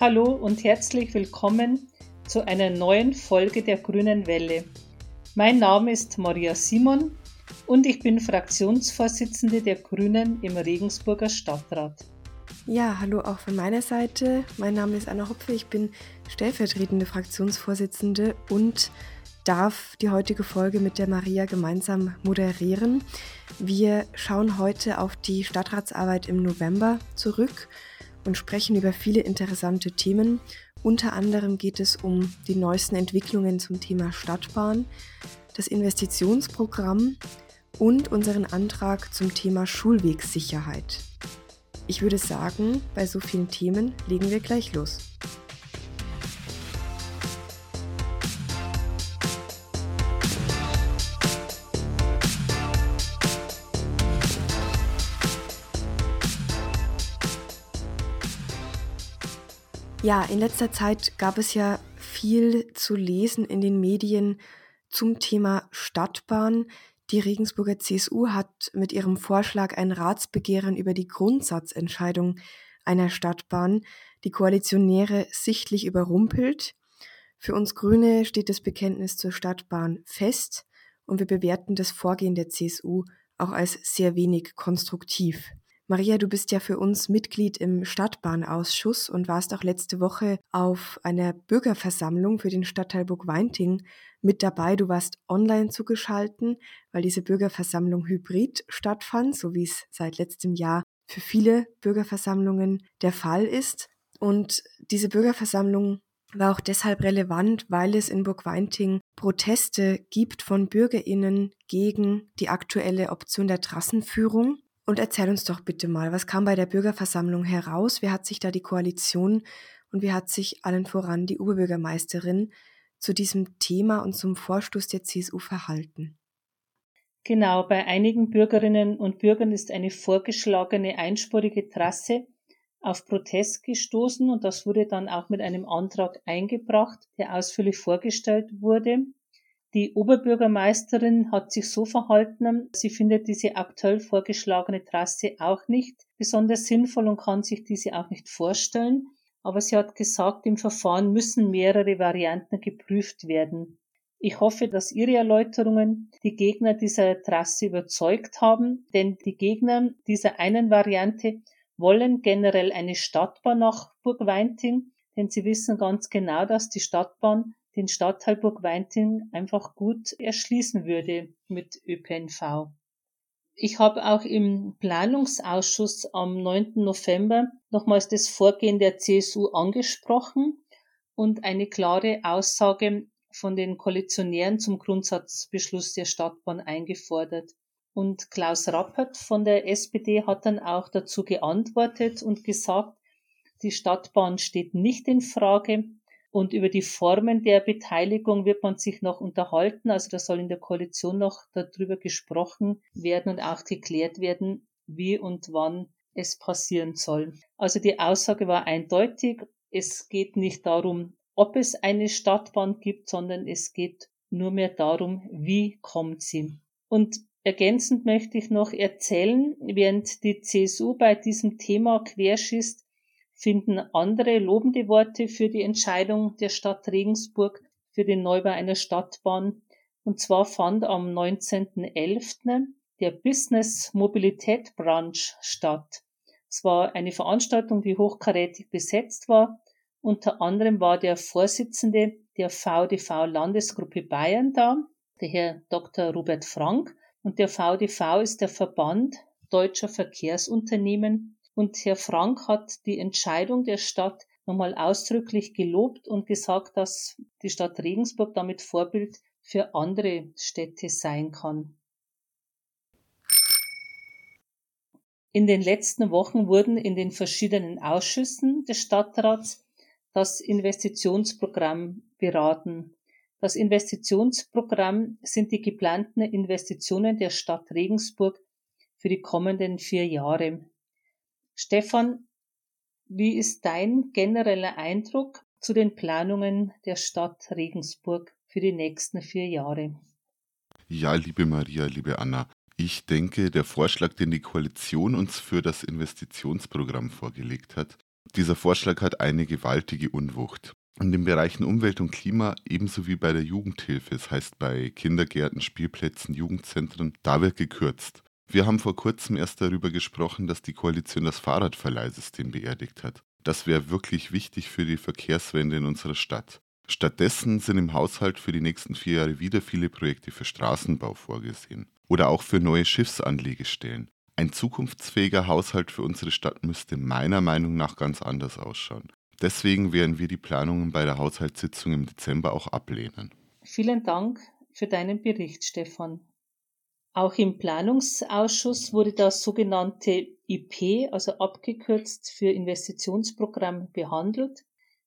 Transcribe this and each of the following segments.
Hallo und herzlich willkommen zu einer neuen Folge der Grünen Welle. Mein Name ist Maria Simon und ich bin Fraktionsvorsitzende der Grünen im Regensburger Stadtrat. Ja, hallo auch von meiner Seite. Mein Name ist Anna Hopfe, ich bin stellvertretende Fraktionsvorsitzende und darf die heutige Folge mit der Maria gemeinsam moderieren. Wir schauen heute auf die Stadtratsarbeit im November zurück und sprechen über viele interessante Themen. Unter anderem geht es um die neuesten Entwicklungen zum Thema Stadtbahn, das Investitionsprogramm und unseren Antrag zum Thema Schulwegssicherheit. Ich würde sagen, bei so vielen Themen legen wir gleich los. Ja, in letzter Zeit gab es ja viel zu lesen in den Medien zum Thema Stadtbahn. Die Regensburger CSU hat mit ihrem Vorschlag ein Ratsbegehren über die Grundsatzentscheidung einer Stadtbahn die Koalitionäre sichtlich überrumpelt. Für uns Grüne steht das Bekenntnis zur Stadtbahn fest und wir bewerten das Vorgehen der CSU auch als sehr wenig konstruktiv. Maria, du bist ja für uns Mitglied im Stadtbahnausschuss und warst auch letzte Woche auf einer Bürgerversammlung für den Stadtteil Burg-Weinting mit dabei. Du warst online zugeschalten, weil diese Bürgerversammlung hybrid stattfand, so wie es seit letztem Jahr für viele Bürgerversammlungen der Fall ist. Und diese Bürgerversammlung war auch deshalb relevant, weil es in Burg-Weinting Proteste gibt von BürgerInnen gegen die aktuelle Option der Trassenführung. Und erzähl uns doch bitte mal, was kam bei der Bürgerversammlung heraus? Wie hat sich da die Koalition und wie hat sich allen voran die Oberbürgermeisterin zu diesem Thema und zum Vorstoß der CSU verhalten? Genau, bei einigen Bürgerinnen und Bürgern ist eine vorgeschlagene einspurige Trasse auf Protest gestoßen und das wurde dann auch mit einem Antrag eingebracht, der ausführlich vorgestellt wurde. Die Oberbürgermeisterin hat sich so verhalten, sie findet diese aktuell vorgeschlagene Trasse auch nicht besonders sinnvoll und kann sich diese auch nicht vorstellen. Aber sie hat gesagt, im Verfahren müssen mehrere Varianten geprüft werden. Ich hoffe, dass Ihre Erläuterungen die Gegner dieser Trasse überzeugt haben, denn die Gegner dieser einen Variante wollen generell eine Stadtbahn nach Burgweinting, denn sie wissen ganz genau, dass die Stadtbahn den Stadtteil Burg-Weinting einfach gut erschließen würde mit ÖPNV. Ich habe auch im Planungsausschuss am 9. November nochmals das Vorgehen der CSU angesprochen und eine klare Aussage von den Koalitionären zum Grundsatzbeschluss der Stadtbahn eingefordert. Und Klaus Rappert von der SPD hat dann auch dazu geantwortet und gesagt, die Stadtbahn steht nicht in Frage, und über die Formen der Beteiligung wird man sich noch unterhalten. Also da soll in der Koalition noch darüber gesprochen werden und auch geklärt werden, wie und wann es passieren soll. Also die Aussage war eindeutig. Es geht nicht darum, ob es eine Stadtbahn gibt, sondern es geht nur mehr darum, wie kommt sie. Und ergänzend möchte ich noch erzählen, während die CSU bei diesem Thema querschießt, finden andere lobende Worte für die Entscheidung der Stadt Regensburg für den Neubau einer Stadtbahn. Und zwar fand am 19.11. der Business Mobilität Branch statt. Es war eine Veranstaltung, die hochkarätig besetzt war. Unter anderem war der Vorsitzende der VDV Landesgruppe Bayern da, der Herr Dr. Robert Frank. Und der VDV ist der Verband deutscher Verkehrsunternehmen und Herr Frank hat die Entscheidung der Stadt nochmal ausdrücklich gelobt und gesagt, dass die Stadt Regensburg damit Vorbild für andere Städte sein kann. In den letzten Wochen wurden in den verschiedenen Ausschüssen des Stadtrats das Investitionsprogramm beraten. Das Investitionsprogramm sind die geplanten Investitionen der Stadt Regensburg für die kommenden vier Jahre. Stefan, wie ist dein genereller Eindruck zu den Planungen der Stadt Regensburg für die nächsten vier Jahre? Ja, liebe Maria, liebe Anna, ich denke, der Vorschlag, den die Koalition uns für das Investitionsprogramm vorgelegt hat, Dieser Vorschlag hat eine gewaltige Unwucht. In den Bereichen Umwelt und Klima ebenso wie bei der Jugendhilfe, das heißt bei Kindergärten, Spielplätzen, Jugendzentren, da wird gekürzt. Wir haben vor kurzem erst darüber gesprochen, dass die Koalition das Fahrradverleihsystem beerdigt hat. Das wäre wirklich wichtig für die Verkehrswende in unserer Stadt. Stattdessen sind im Haushalt für die nächsten vier Jahre wieder viele Projekte für Straßenbau vorgesehen oder auch für neue Schiffsanlegestellen. Ein zukunftsfähiger Haushalt für unsere Stadt müsste meiner Meinung nach ganz anders ausschauen. Deswegen werden wir die Planungen bei der Haushaltssitzung im Dezember auch ablehnen. Vielen Dank für deinen Bericht, Stefan. Auch im Planungsausschuss wurde das sogenannte IP, also abgekürzt für Investitionsprogramm, behandelt.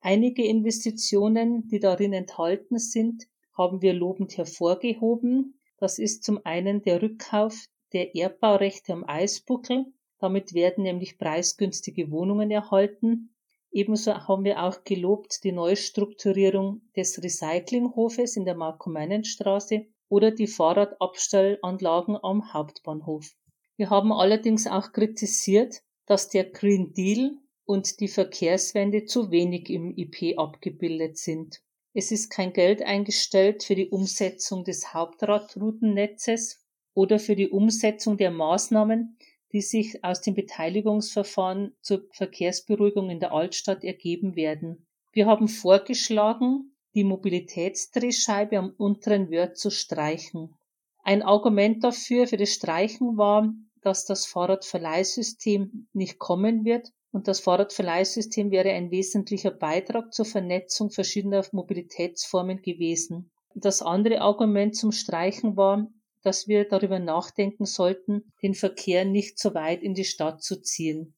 Einige Investitionen, die darin enthalten sind, haben wir lobend hervorgehoben. Das ist zum einen der Rückkauf der Erdbaurechte am Eisbuckel. Damit werden nämlich preisgünstige Wohnungen erhalten. Ebenso haben wir auch gelobt die Neustrukturierung des Recyclinghofes in der Marco-Meinen-Straße oder die Fahrradabstellanlagen am Hauptbahnhof. Wir haben allerdings auch kritisiert, dass der Green Deal und die Verkehrswende zu wenig im IP abgebildet sind. Es ist kein Geld eingestellt für die Umsetzung des Hauptradroutennetzes oder für die Umsetzung der Maßnahmen, die sich aus dem Beteiligungsverfahren zur Verkehrsberuhigung in der Altstadt ergeben werden. Wir haben vorgeschlagen, die Mobilitätsdrehscheibe am unteren Wörth zu streichen. Ein Argument dafür für das Streichen war, dass das Fahrradverleihsystem nicht kommen wird und das Fahrradverleihsystem wäre ein wesentlicher Beitrag zur Vernetzung verschiedener Mobilitätsformen gewesen. Das andere Argument zum Streichen war, dass wir darüber nachdenken sollten, den Verkehr nicht so weit in die Stadt zu ziehen.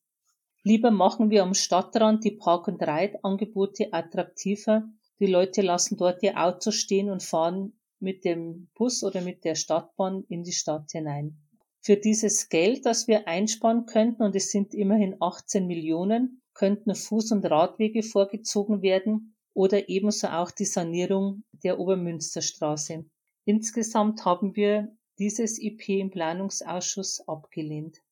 Lieber machen wir am Stadtrand die Park- und Reitangebote attraktiver die Leute lassen dort ihr Auto stehen und fahren mit dem Bus oder mit der Stadtbahn in die Stadt hinein. Für dieses Geld, das wir einsparen könnten, und es sind immerhin 18 Millionen, könnten Fuß- und Radwege vorgezogen werden oder ebenso auch die Sanierung der Obermünsterstraße. Insgesamt haben wir dieses IP im Planungsausschuss abgelehnt.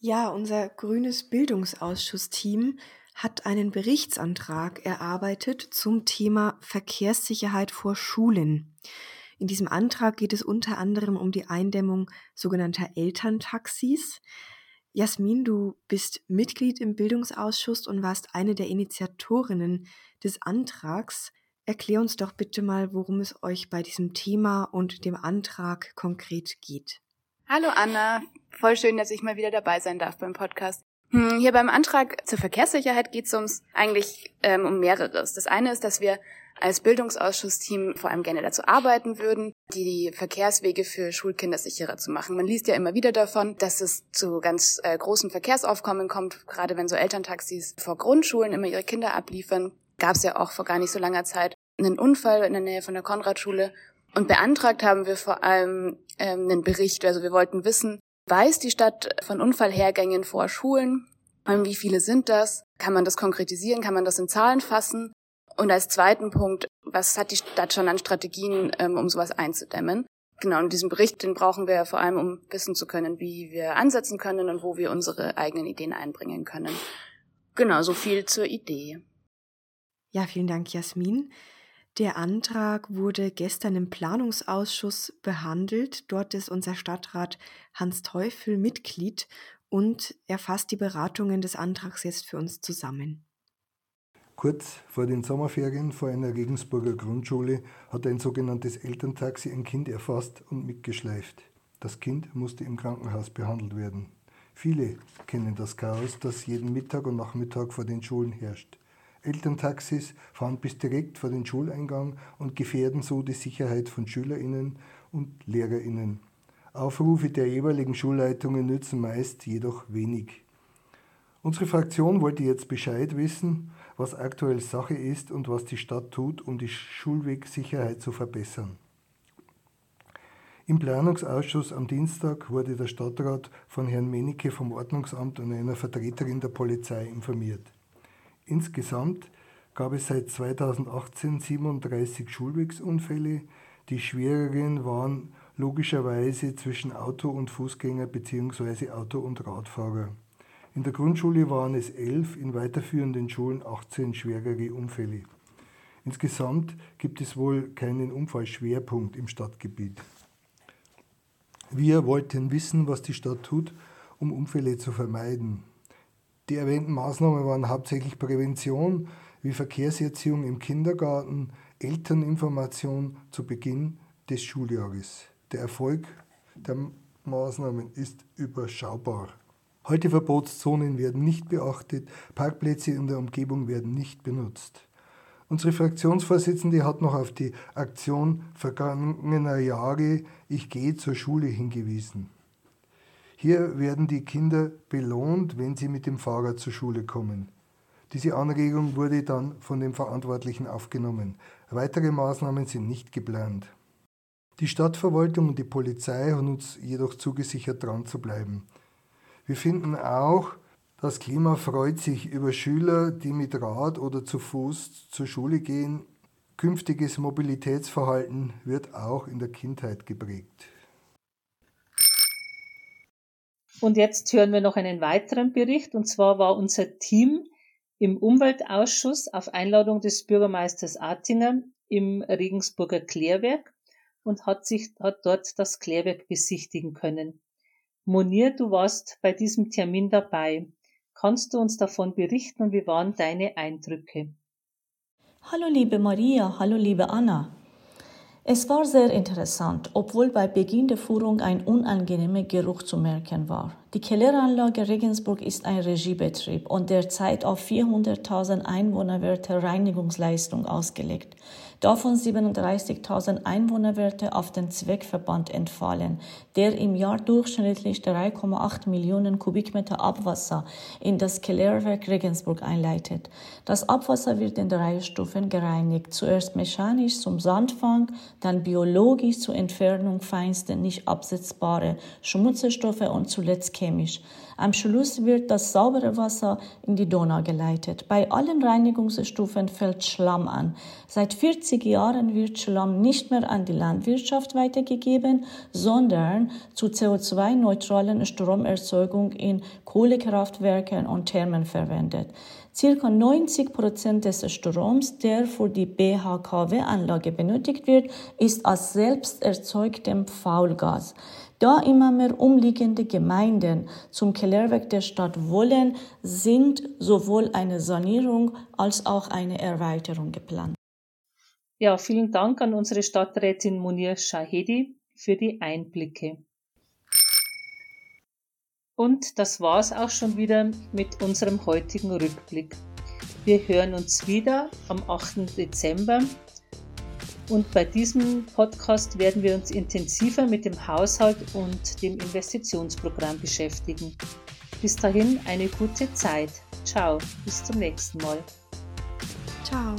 Ja, unser grünes Bildungsausschuss-Team hat einen Berichtsantrag erarbeitet zum Thema Verkehrssicherheit vor Schulen. In diesem Antrag geht es unter anderem um die Eindämmung sogenannter Elterntaxis. Jasmin, du bist Mitglied im Bildungsausschuss und warst eine der Initiatorinnen des Antrags. Erklär uns doch bitte mal, worum es euch bei diesem Thema und dem Antrag konkret geht. Hallo Anna, voll schön, dass ich mal wieder dabei sein darf beim Podcast. Hm, hier beim Antrag zur Verkehrssicherheit geht es uns eigentlich ähm, um mehreres. Das eine ist, dass wir als Bildungsausschussteam vor allem gerne dazu arbeiten würden, die Verkehrswege für Schulkinder sicherer zu machen. Man liest ja immer wieder davon, dass es zu ganz äh, großen Verkehrsaufkommen kommt, gerade wenn so Elterntaxis vor Grundschulen immer ihre Kinder abliefern. Gab es ja auch vor gar nicht so langer Zeit einen Unfall in der Nähe von der Konradschule. Und beantragt haben wir vor allem ähm, einen Bericht. Also wir wollten wissen, Weiß die Stadt von Unfallhergängen vor Schulen? Wie viele sind das? Kann man das konkretisieren? Kann man das in Zahlen fassen? Und als zweiten Punkt, was hat die Stadt schon an Strategien, ähm, um sowas einzudämmen? Genau, und diesen Bericht, den brauchen wir vor allem, um wissen zu können, wie wir ansetzen können und wo wir unsere eigenen Ideen einbringen können. Genau, so viel zur Idee. Ja, vielen Dank, Jasmin. Der Antrag wurde gestern im Planungsausschuss behandelt. Dort ist unser Stadtrat Hans Teufel Mitglied und er fasst die Beratungen des Antrags jetzt für uns zusammen. Kurz vor den Sommerferien vor einer Regensburger Grundschule hat ein sogenanntes Elterntaxi ein Kind erfasst und mitgeschleift. Das Kind musste im Krankenhaus behandelt werden. Viele kennen das Chaos, das jeden Mittag und Nachmittag vor den Schulen herrscht. Elterntaxis fahren bis direkt vor den Schuleingang und gefährden so die Sicherheit von Schülerinnen und Lehrerinnen. Aufrufe der jeweiligen Schulleitungen nützen meist jedoch wenig. Unsere Fraktion wollte jetzt Bescheid wissen, was aktuell Sache ist und was die Stadt tut, um die Schulwegsicherheit zu verbessern. Im Planungsausschuss am Dienstag wurde der Stadtrat von Herrn Menicke vom Ordnungsamt und einer Vertreterin der Polizei informiert. Insgesamt gab es seit 2018 37 Schulwegsunfälle. Die schwereren waren logischerweise zwischen Auto und Fußgänger bzw. Auto und Radfahrer. In der Grundschule waren es elf, in weiterführenden Schulen 18 schwerere Unfälle. Insgesamt gibt es wohl keinen Unfallschwerpunkt im Stadtgebiet. Wir wollten wissen, was die Stadt tut, um Unfälle zu vermeiden. Die erwähnten Maßnahmen waren hauptsächlich Prävention, wie Verkehrserziehung im Kindergarten, Elterninformation zu Beginn des Schuljahres. Der Erfolg der Maßnahmen ist überschaubar. Heute Verbotszonen werden nicht beachtet, Parkplätze in der Umgebung werden nicht benutzt. Unsere Fraktionsvorsitzende hat noch auf die Aktion vergangener Jahre Ich gehe zur Schule hingewiesen. Hier werden die Kinder belohnt, wenn sie mit dem Fahrrad zur Schule kommen. Diese Anregung wurde dann von den Verantwortlichen aufgenommen. Weitere Maßnahmen sind nicht geplant. Die Stadtverwaltung und die Polizei haben uns jedoch zugesichert, dran zu bleiben. Wir finden auch, das Klima freut sich über Schüler, die mit Rad oder zu Fuß zur Schule gehen. Künftiges Mobilitätsverhalten wird auch in der Kindheit geprägt. Und jetzt hören wir noch einen weiteren Bericht. Und zwar war unser Team im Umweltausschuss auf Einladung des Bürgermeisters Attinger im Regensburger Klärwerk und hat sich, hat dort das Klärwerk besichtigen können. Monir, du warst bei diesem Termin dabei. Kannst du uns davon berichten und wie waren deine Eindrücke? Hallo liebe Maria, hallo liebe Anna. Es war sehr interessant, obwohl bei Beginn der Führung ein unangenehmer Geruch zu merken war. Die Kelleranlage Regensburg ist ein Regiebetrieb und derzeit auf 400.000 Einwohnerwerte Reinigungsleistung ausgelegt davon 37.000 Einwohnerwerte auf den Zweckverband entfallen, der im Jahr durchschnittlich 3,8 Millionen Kubikmeter Abwasser in das Kellerwerk Regensburg einleitet. Das Abwasser wird in drei Stufen gereinigt, zuerst mechanisch zum Sandfang, dann biologisch zur Entfernung feinster nicht absetzbare Schmutzstoffe und zuletzt chemisch. Am Schluss wird das saubere Wasser in die Donau geleitet. Bei allen Reinigungsstufen fällt Schlamm an. Seit 40 Jahren wird Schlamm nicht mehr an die Landwirtschaft weitergegeben, sondern zur CO2-neutralen Stromerzeugung in Kohlekraftwerken und Thermen verwendet. Circa 90 Prozent des Stroms, der für die BHKW-Anlage benötigt wird, ist als selbst erzeugtem Faulgas. Da immer mehr umliegende Gemeinden zum Kellerwerk der Stadt wollen, sind sowohl eine Sanierung als auch eine Erweiterung geplant. Ja, vielen Dank an unsere Stadträtin Munir Shahedi für die Einblicke. Und das war's auch schon wieder mit unserem heutigen Rückblick. Wir hören uns wieder am 8. Dezember und bei diesem Podcast werden wir uns intensiver mit dem Haushalt und dem Investitionsprogramm beschäftigen. Bis dahin eine gute Zeit. Ciao, bis zum nächsten Mal. Ciao.